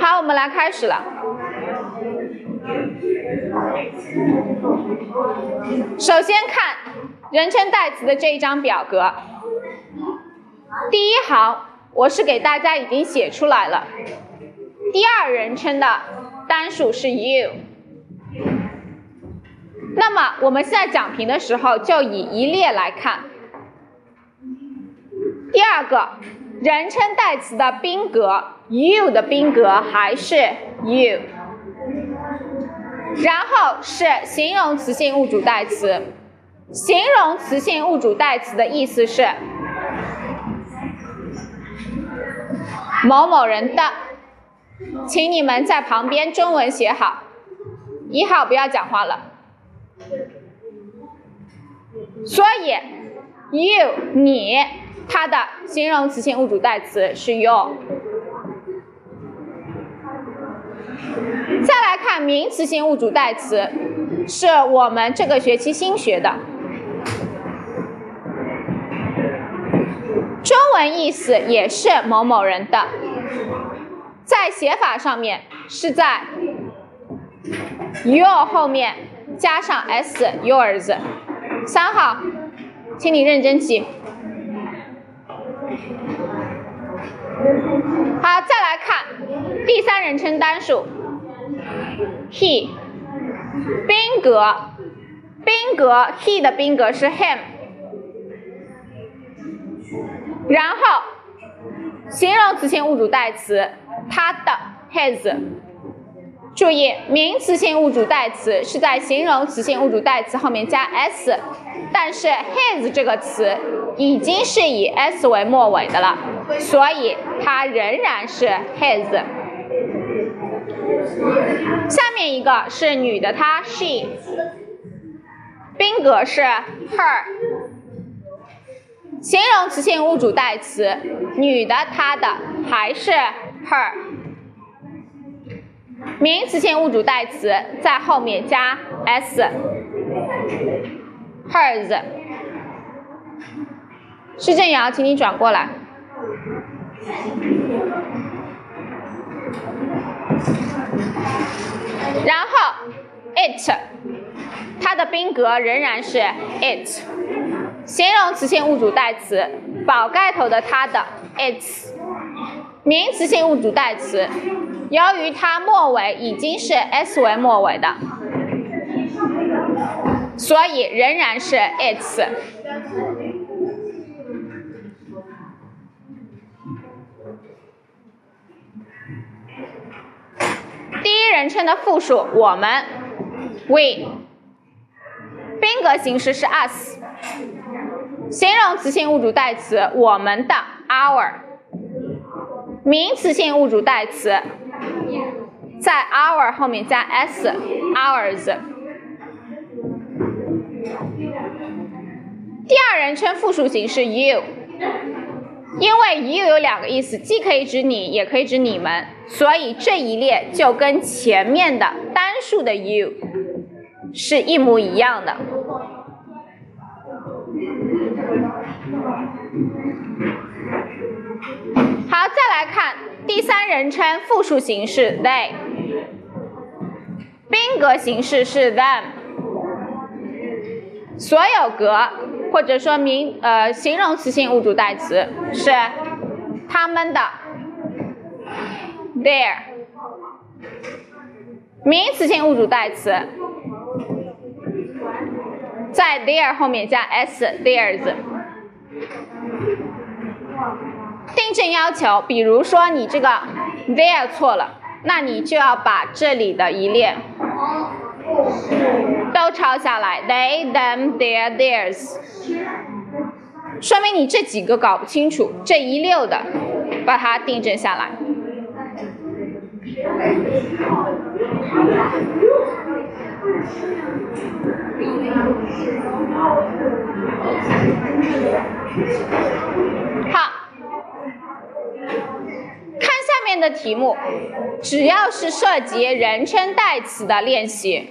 好，我们来开始了。首先看人称代词的这一张表格，第一行我是给大家已经写出来了。第二人称的单数是 you。那么我们现在讲评的时候就以一列来看。第二个人称代词的宾格，you 的宾格还是 you。然后是形容词性物主代词，形容词性物主代词的意思是某某人的，请你们在旁边中文写好，一号不要讲话了。所以，you 你，它的形容词性物主代词是 your。再来看名词性物主代词，是我们这个学期新学的，中文意思也是某某人的，在写法上面是在 your 后面加上 s yours。三号，请你认真记。好，再来看第三人称单数，he，宾格，宾格，he 的宾格是 him，然后形容词性物主代词，他的 his。注意，名词性物主代词是在形容词性物主代词后面加 s，但是 his 这个词已经是以 s 为末尾的了，所以它仍然是 his。下面一个是女的她 she，宾格是 her，形容词性物主代词女的她的还是 her。名词性物主代词在后面加 s，hers。施正尧，请你转过来。然后 it，它的宾格仍然是 it，形容词性物主代词宝盖头的它的 its，名词性物主代词。由于它末尾已经是 s 为末尾的，所以仍然是 its。第一人称的复数我们，we，宾格形式是 us，形容词性物主代词我们的 our，名词性物主代词。在 our 后面加 s，ours。第二人称复数形式 you，因为 you 有两个意思，既可以指你，也可以指你们，所以这一列就跟前面的单数的 you 是一模一样的。好，再来看第三人称复数形式 they，宾格形式是 them，所有格或者说名呃形容词性物主代词是他们的。Their，名词性物主代词。在 their 后面加 s theirs。订正要求，比如说你这个 there 错了，那你就要把这里的一列都抄下来，they them their theirs，说明你这几个搞不清楚，这一溜的把它订正下来。好。面的题目，只要是涉及人称代词的练习，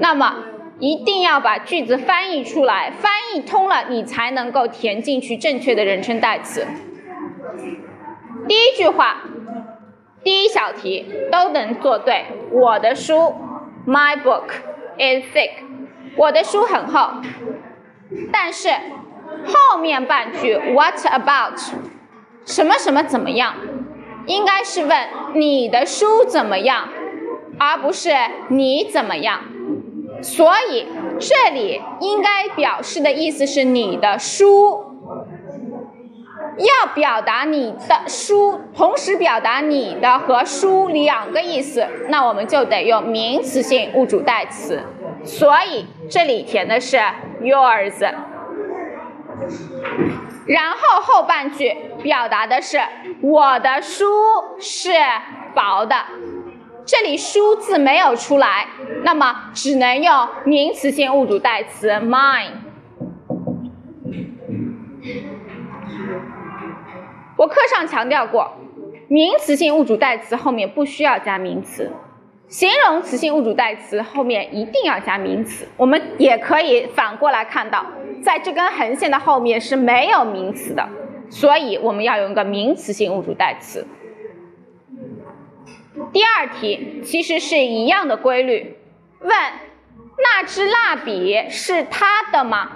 那么一定要把句子翻译出来，翻译通了，你才能够填进去正确的人称代词。第一句话第一小题都能做对。我的书，My book is thick。我的书很厚。但是后面半句 What about？什么什么怎么样？应该是问你的书怎么样，而不是你怎么样。所以这里应该表示的意思是你的书。要表达你的书，同时表达你的和书两个意思，那我们就得用名词性物主代词。所以这里填的是 yours。然后后半句表达的是我的书是薄的，这里书字没有出来，那么只能用名词性物主代词 mine。我课上强调过，名词性物主代词后面不需要加名词，形容词性物主代词后面一定要加名词。我们也可以反过来看到，在这根横线的后面是没有名词的，所以我们要用一个名词性物主代词。第二题其实是一样的规律，问那支蜡笔是他的吗？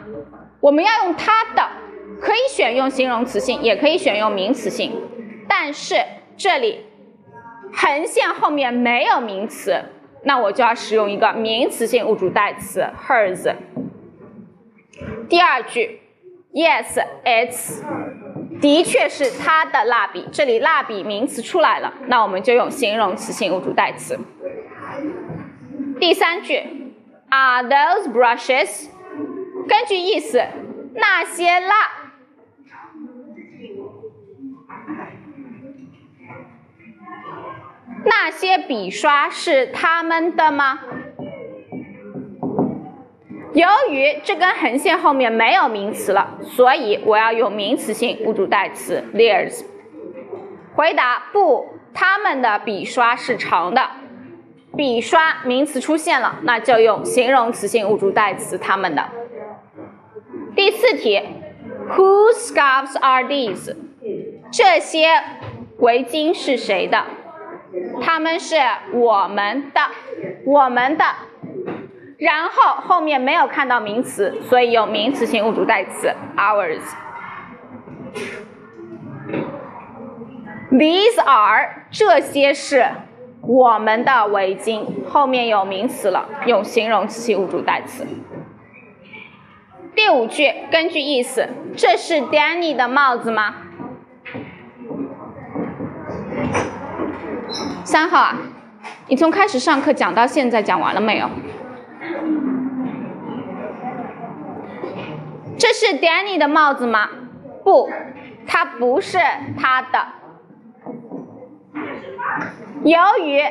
我们要用他的。可以选用形容词性，也可以选用名词性，但是这里横线后面没有名词，那我就要使用一个名词性物主代词 hers。第二句，Yes，it's，的确是他的蜡笔，这里蜡笔名词出来了，那我们就用形容词性物主代词。第三句，Are those brushes？根据意思，那些蜡。那些笔刷是他们的吗？由于这根横线后面没有名词了，所以我要用名词性物主代词 theirs。回答不，他们的笔刷是长的。笔刷名词出现了，那就用形容词性物主代词他们的。第四题，Whose scarves are these？这些围巾是谁的？他们是我们的，我们的，然后后面没有看到名词，所以用名词性物主代词 ours。These are 这些是我们的围巾，后面有名词了，用形容词性物主代词。第五句，根据意思，这是 Danny 的帽子吗？三号啊，你从开始上课讲到现在讲完了没有？这是 Danny 的帽子吗？不，它不是他的。由于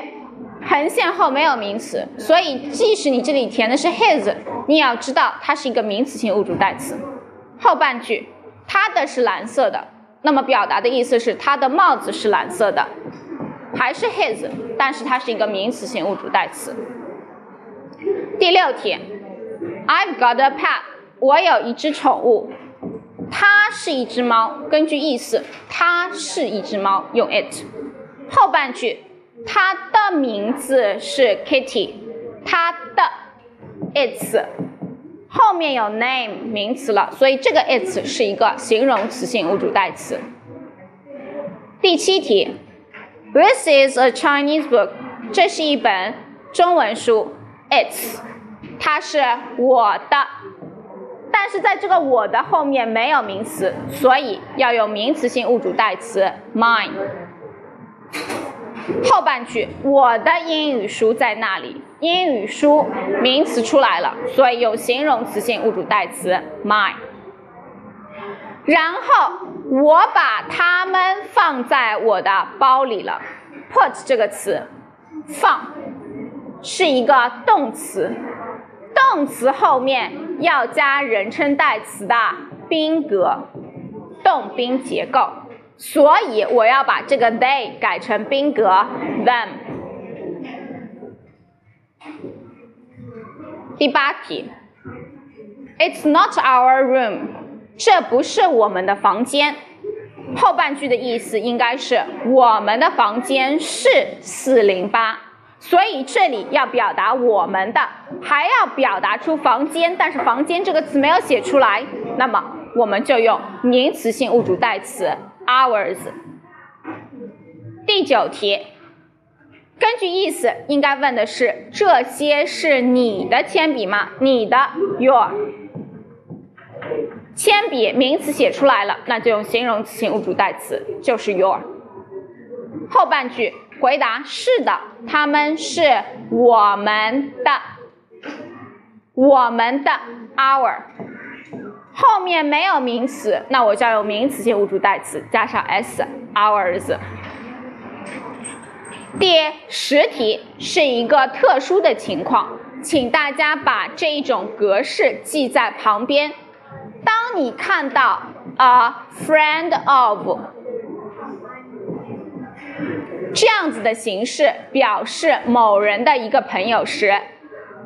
横线后没有名词，所以即使你这里填的是 his，你也要知道它是一个名词性物主代词。后半句，他的是蓝色的，那么表达的意思是他的帽子是蓝色的。还是 his，但是它是一个名词性物主代词。第六题，I've got a pet，我有一只宠物，它是一只猫。根据意思，它是一只猫，用 it。后半句，它的名字是 Kitty，它的 its 后面有 name 名词了，所以这个 its 是一个形容词性物主代词。第七题。This is a Chinese book. 这是一本中文书。It's，它是我的，但是在这个我的后面没有名词，所以要用名词性物主代词 mine。后半句，我的英语书在那里。英语书名词出来了，所以用形容词性物主代词 mine。然后我把它们放在我的包里了。Put 这个词，放是一个动词，动词后面要加人称代词的宾格，动宾结构，所以我要把这个 they 改成宾格 them。第八题，It's not our room。这不是我们的房间。后半句的意思应该是我们的房间是四零八，所以这里要表达我们的，还要表达出房间，但是房间这个词没有写出来，那么我们就用名词性物主代词 ours。第九题，根据意思应该问的是这些是你的铅笔吗？你的 your。铅笔名词写出来了，那就用形容词性物主代词，就是 your。后半句回答是的，他们是我们的，我们的 our。后面没有名词，那我就要用名词性物主代词加上 s ours。第十题是一个特殊的情况，请大家把这一种格式记在旁边。当你看到 a friend of 这样子的形式表示某人的一个朋友时，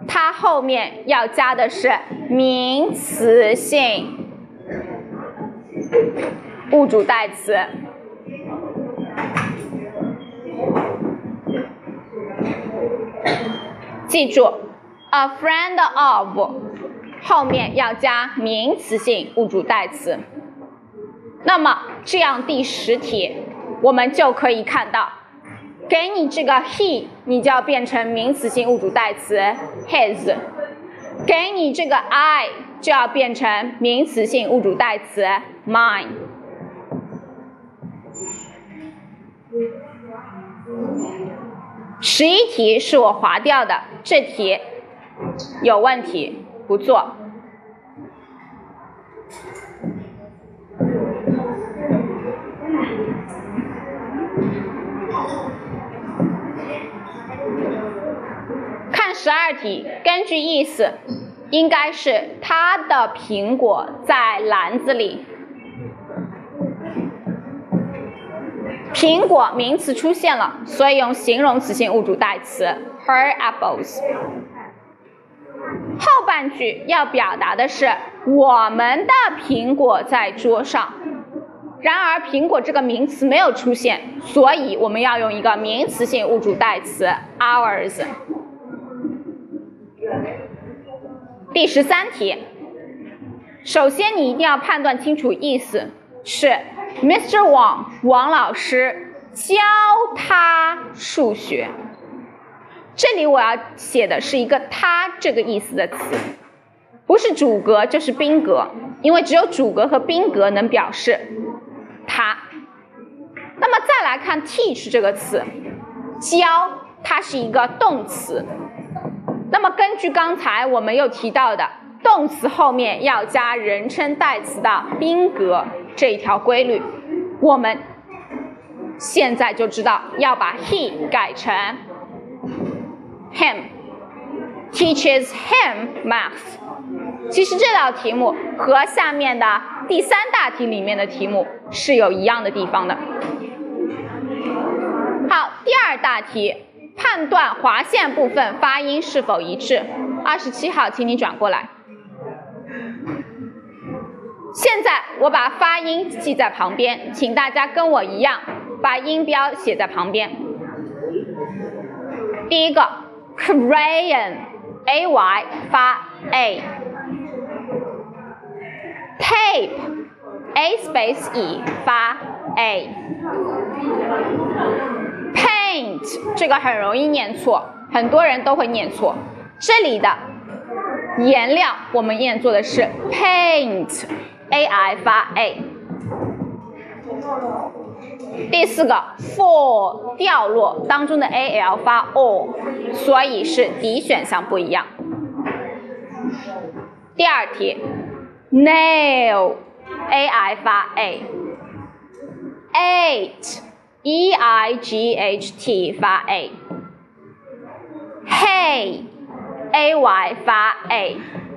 它后面要加的是名词性物主代词。记住，a friend of。后面要加名词性物主代词，那么这样第十题我们就可以看到，给你这个 he，你就要变成名词性物主代词 his；给你这个 I，就要变成名词性物主代词 mine。十一题是我划掉的，这题有问题。不做。十二题，根据意思，应该是他的苹果在篮子里。苹果名词出现了，所以用形容词性物主代词 her apples。后半句要表达的是我们的苹果在桌上，然而苹果这个名词没有出现，所以我们要用一个名词性物主代词 ours。第十三题，首先你一定要判断清楚意思，是 Mr. Wang 王老师教他数学。这里我要写的是一个“他”这个意思的词，不是主格就是宾格，因为只有主格和宾格能表示他。那么再来看 “teach” 这个词，教它是一个动词。那么根据刚才我们又提到的，动词后面要加人称代词的宾格这一条规律，我们现在就知道要把 he 改成。Him teaches him math。其实这道题目和下面的第三大题里面的题目是有一样的地方的。好，第二大题，判断划线部分发音是否一致。二十七号，请你转过来。现在我把发音记在旁边，请大家跟我一样把音标写在旁边。第一个。Crayon，a y 发 a，tape，a space e 发 a 这个很容易念错，很多人都会念错。这里的颜料我们念作的是 paint，a i 发 a。第四个 fall 掉落当中的 a l 发 o，所以是 D 选项不一样。第二题 nail a i 发 a，eight e i g h t 发 a，hay a y 发 a，D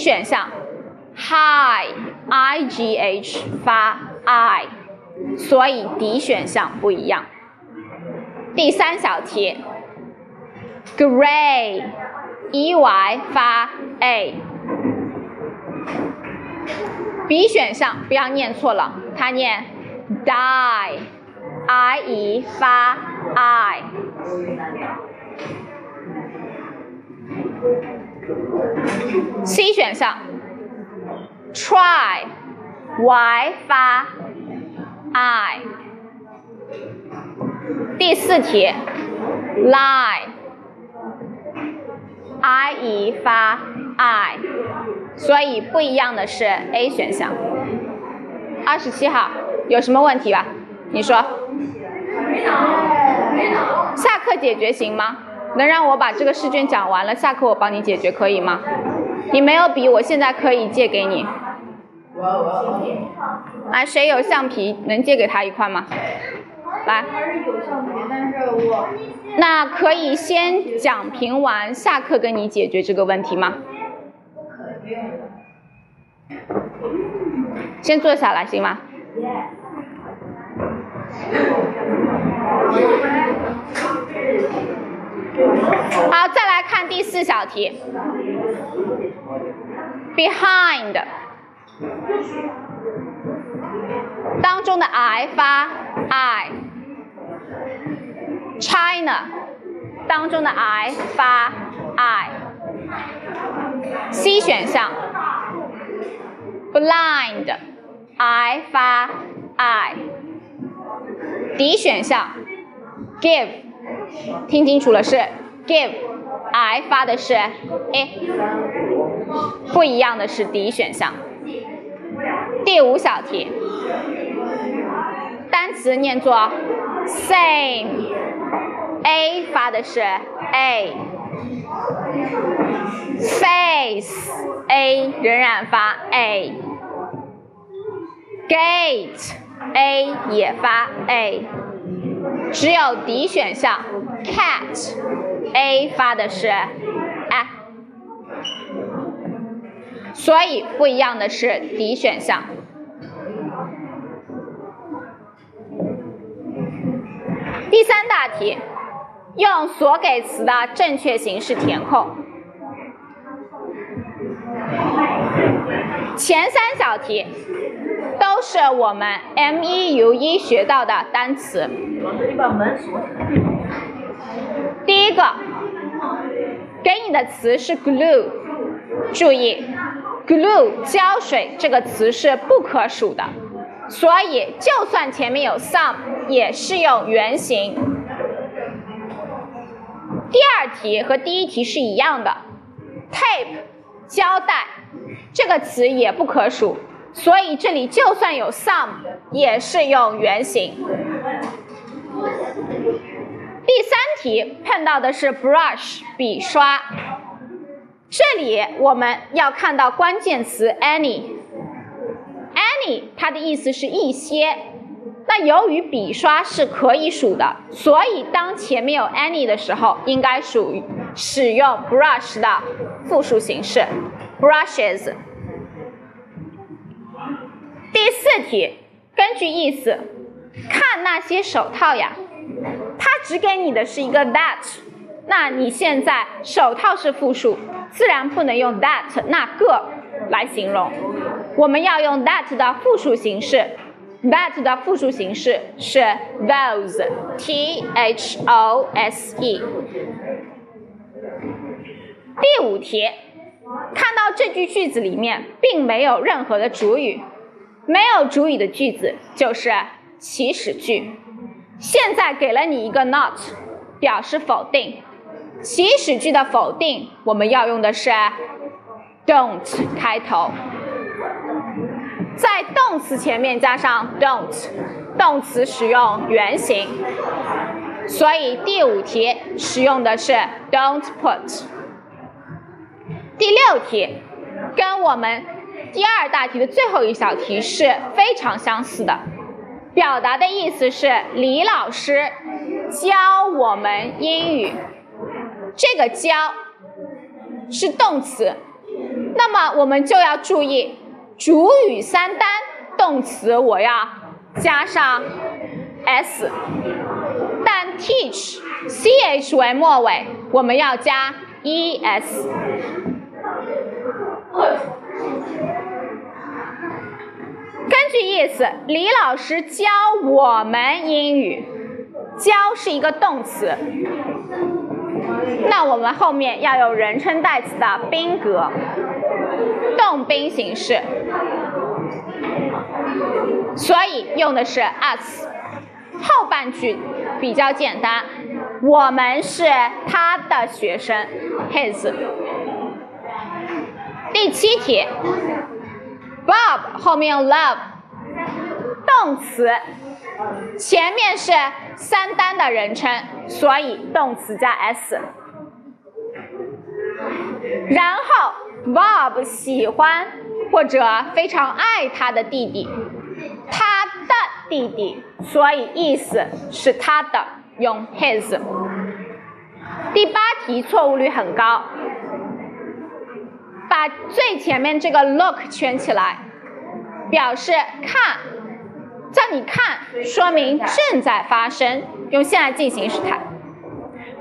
选项 high i g h 发 i。所以 D 选项不一样。第三小题，Gray，E Y 发 A。B 选项不要念错了，它念 die，i e 发 i。C 选项，try，y 发 i。第四题，lie，i e 发 i，所以不一样的是 A 选项。二十七号。有什么问题吧？你说。下课解决行吗？能让我把这个试卷讲完了，下课我帮你解决可以吗？你没有笔，我现在可以借给你。来，谁有橡皮？能借给他一块吗？来。那可以先讲评完，下课跟你解决这个问题吗？先坐下来，行吗？好，再来看第四小题。Behind 当中的 I 发 I，China 当中的 I 发 I，C 选项 Blind I 发 i D 选项 Give。听清楚了，是 give，I 发的是 a，不一样的是 D 选项。第五小题，单词念作 same，A 发的是 a，face，A 仍然发 a，gate A 也发 a。只有 D 选项，cat，A 发的是 a，所以不一样的是 D 选项。第三大题，用所给词的正确形式填空。前三小题。都是我们 M 一 U 一学到的单词。第一个，给你的词是 glue，注意，glue 胶水这个词是不可数的，所以就算前面有 some，也是用原形。第二题和第一题是一样的，tape 胶带这个词也不可数。所以这里就算有 some，也是用原形。第三题碰到的是 brush 笔刷，这里我们要看到关键词 any，any 它的意思是一些。那由于笔刷是可以数的，所以当前面有 any 的时候，应该属于使用 brush 的复数形式 brushes。第四题，根据意思看那些手套呀，它只给你的是一个 that，那你现在手套是复数，自然不能用 that 那个来形容，我们要用 that 的复数形式，that 的复数形式是 those，t h o s e。第五题，看到这句句子里面并没有任何的主语。没有主语的句子就是祈使句。现在给了你一个 not，表示否定。祈使句的否定，我们要用的是 don't 开头，在动词前面加上 don't，动词使用原形。所以第五题使用的是 don't put。第六题跟我们。第二大题的最后一小题是非常相似的，表达的意思是李老师教我们英语，这个教是动词，那么我们就要注意主语三单，动词我要加上 s，但 teach c h 为末尾，我们要加 e s。根据意思，李老师教我们英语，教是一个动词，那我们后面要有人称代词的宾格，动宾形式，所以用的是 us。后半句比较简单，我们是他的学生，his。第七题，Bob 后面用 love，动词，前面是三单的人称，所以动词加 s。然后 Bob 喜欢或者非常爱他的弟弟，他的弟弟，所以意思是他的，用 his。第八题错误率很高。把最前面这个 look 圈起来，表示看，叫你看，说明正在发生，用现在进行时态。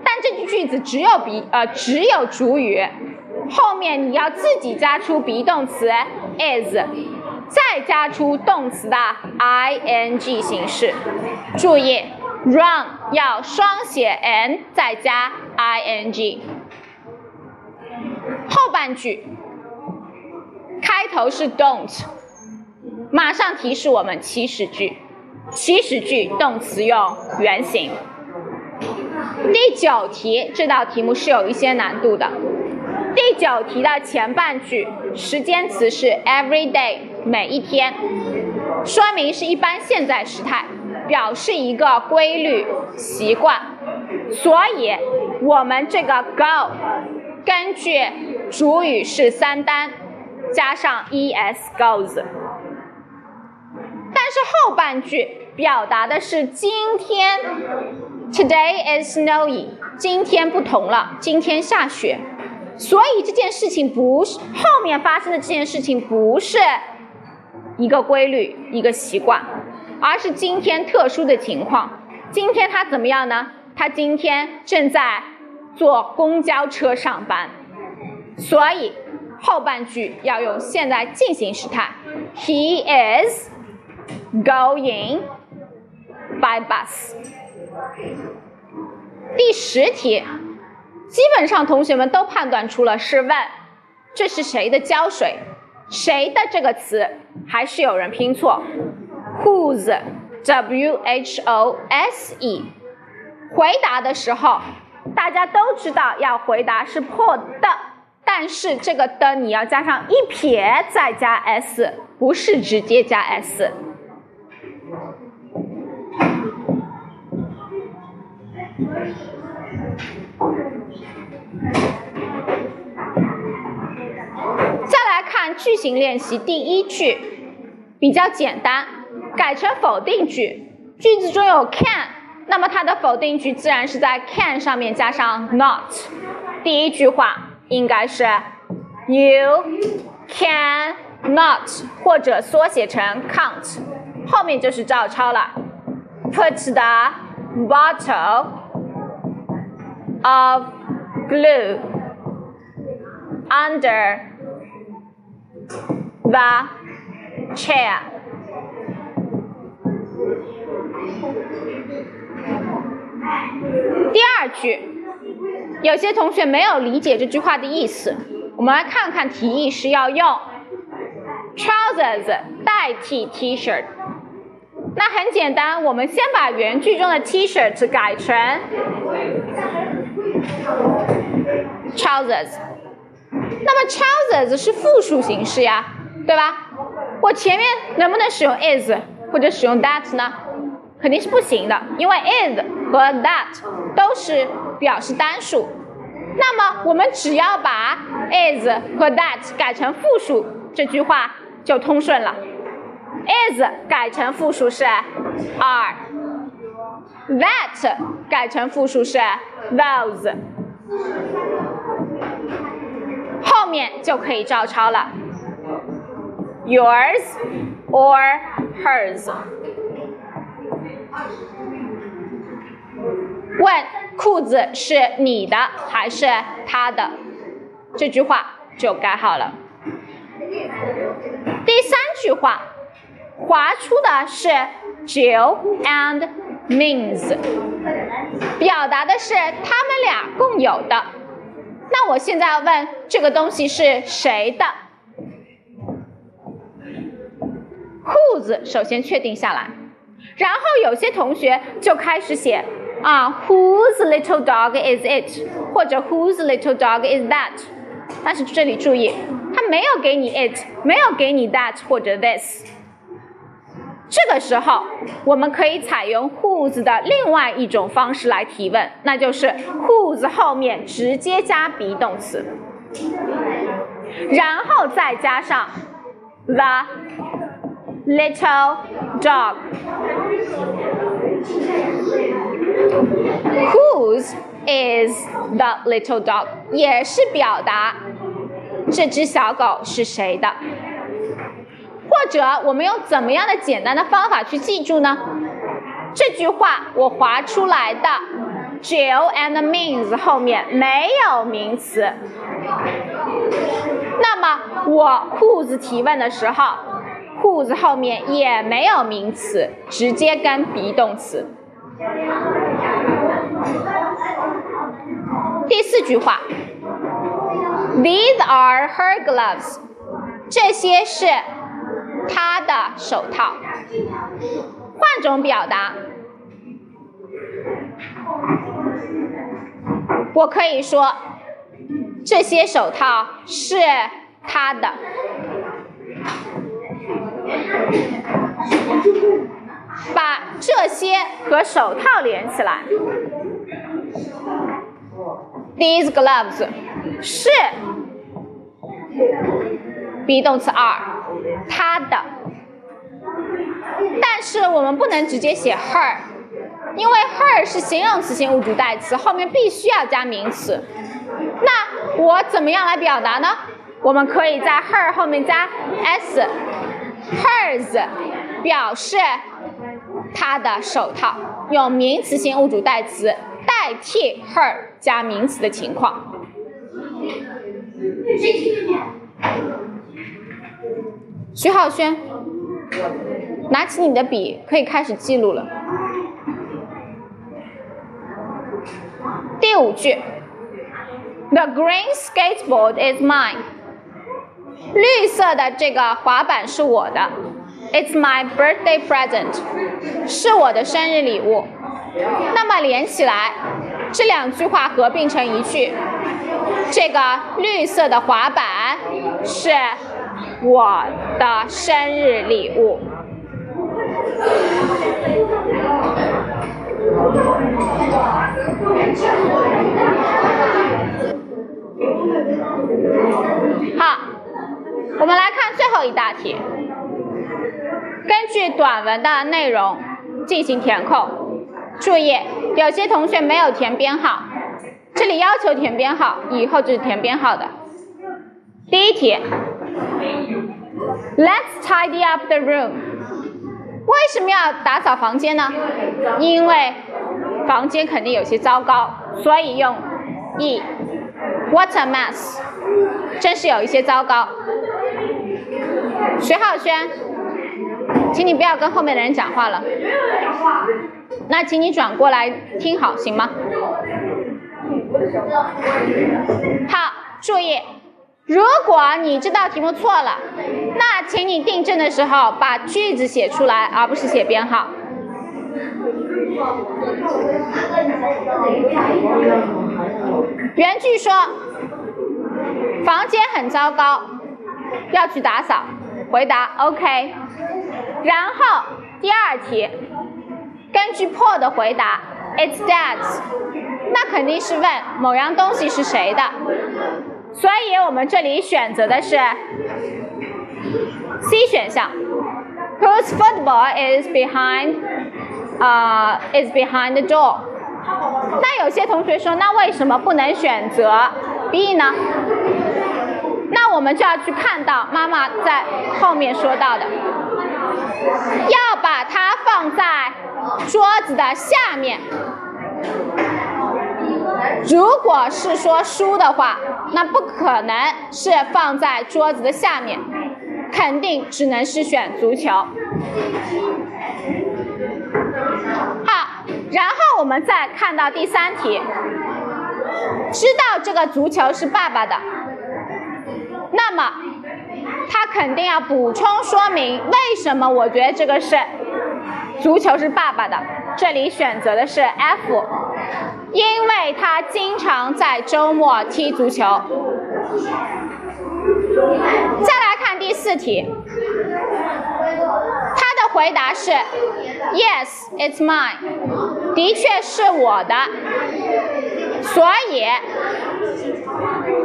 但这句句子只有 be 呃只有主语，后面你要自己加出 be 动词 is，再加出动词的 ing 形式。注意，run 要双写 n 再加 ing。后半句。开头是 don't，马上提示我们祈使句，祈使句动词用原形。第九题这道题目是有一些难度的。第九题的前半句时间词是 every day，每一天，说明是一般现在时态，表示一个规律习惯。所以我们这个 go 根据主语是三单。加上 es goes，但是后半句表达的是今天，today is snowy，今天不同了，今天下雪，所以这件事情不是后面发生的这件事情不是一个规律一个习惯，而是今天特殊的情况。今天他怎么样呢？他今天正在坐公交车上班，所以。后半句要用现在进行时态，He is going by bus。第十题，基本上同学们都判断出了是问这是谁的胶水，谁的这个词还是有人拼错，whose w h o s e。回答的时候，大家都知道要回答是破的。但是这个的你要加上一撇再加 s，不是直接加 s。再来看句型练习，第一句比较简单，改成否定句。句子中有 can，那么它的否定句自然是在 can 上面加上 not。第一句话。应该是 you can not 或者缩写成 can't，后面就是照抄了。Put the bottle of glue under the chair。第二句。 有些同学没有理解这句话的意思，我们来看看题意是要用 trousers 代替 T-shirt。那很简单，我们先把原句中的 T-shirt 改成 trousers。那么 trousers 是复数形式呀，对吧？我前面能不能使用 is 或者使用 that 呢？肯定是不行的，因为 is 和 that 都是。表示单数，那么我们只要把 is 和 that 改成复数，这句话就通顺了。is 改成复数是 are，that 改成复数是 those，后面就可以照抄了。Yours or hers？问。裤子是你的还是他的？这句话就改好了。第三句话划出的是 Jill and Min's，表达的是他们俩共有的。那我现在要问这个东西是谁的？Whose 首先确定下来，然后有些同学就开始写啊，Whose little dog is it？或者 Whose little dog is that？但是这里注意，他没有给你 it，没有给你 that 或者 this。这个时候，我们可以采用 whose 的另外一种方式来提问，那就是 whose 后面直接加 be 动词，然后再加上 the little dog。Whose is the little dog？也是表达这只小狗是谁的。或者我们用怎么样的简单的方法去记住呢？这句话我划出来的 Jill and means 后面没有名词，那么我 whose 提问的时候，whose 后面也没有名词，直接跟 be 动词。第四句话，These are her gloves，这些是。她的手套，换种表达，我可以说这些手套是她的。把这些和手套连起来，These gloves 是 be 动词 are。他的，但是我们不能直接写 her，因为 her 是形容词性物主代词，后面必须要加名词。那我怎么样来表达呢？我们可以在 her 后面加 s Hers 表示他的手套，用名词性物主代词代替 her 加名词的情况。徐浩轩，拿起你的笔，可以开始记录了。第五句，The green skateboard is mine。绿色的这个滑板是我的，It's my birthday present，是我的生日礼物。那么连起来，这两句话合并成一句，这个绿色的滑板是。我的生日礼物。好，我们来看最后一大题。根据短文的内容进行填空。注意，有些同学没有填编号，这里要求填编号，以后就是填编号的。第一题。Let's tidy up the room。为什么要打扫房间呢？因为房间肯定有些糟糕，所以用 e。What a mess！真是有一些糟糕。徐浩轩，请你不要跟后面的人讲话了。那请你转过来听好，行吗？好，注意。如果你这道题目错了，那请你订正的时候把句子写出来，而不是写编号。原句说房间很糟糕，要去打扫。回答 OK。然后第二题，根据 Paul 的回答，It's that，那肯定是问某样东西是谁的。所以我们这里选择的是 C 选项，Whose football is behind？啊，is behind the door。那有些同学说，那为什么不能选择 B 呢？我们就要去看到妈妈在后面说到的，要把它放在桌子的下面。如果是说书的话，那不可能是放在桌子的下面，肯定只能是选足球。好，然后我们再看到第三题，知道这个足球是爸爸的，那么他肯定要补充说明为什么我觉得这个是足球是爸爸的。这里选择的是 F，因为他经常在周末踢足球。再来看第四题，他的回答是 Yes, it's mine，的确是我的，所以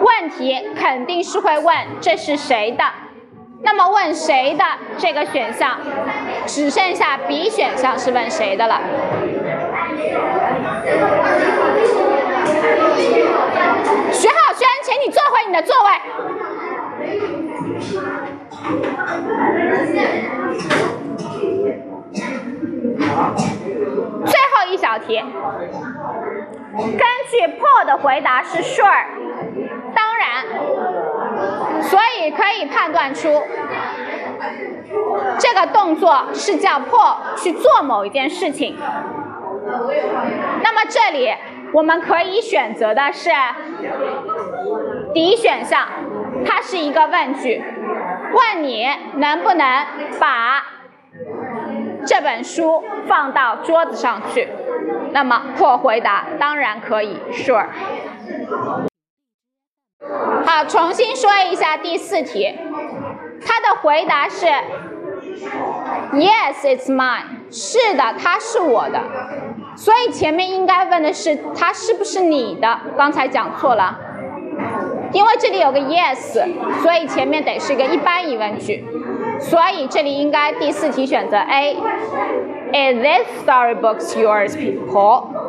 问题肯定是会问这是谁的。那么问谁的这个选项，只剩下 B 选项是问谁的了。徐浩轩，请你坐回你的座位。最后一小题，根据 Paul 的回答是 Sure，当然，所以可以判断出这个动作是叫 Paul 去做某一件事情。那么这里我们可以选择的是 D 选项，它是一个问句，问你能不能把这本书放到桌子上去。那么破回答当然可以，Sure。好，重新说一下第四题，他的回答是 Yes, it's mine。是的，它是我的。所以前面应该问的是它是不是你的？刚才讲错了，因为这里有个 yes，所以前面得是一个一般疑问句。所以这里应该第四题选择 A。Is this storybook yours, Paul?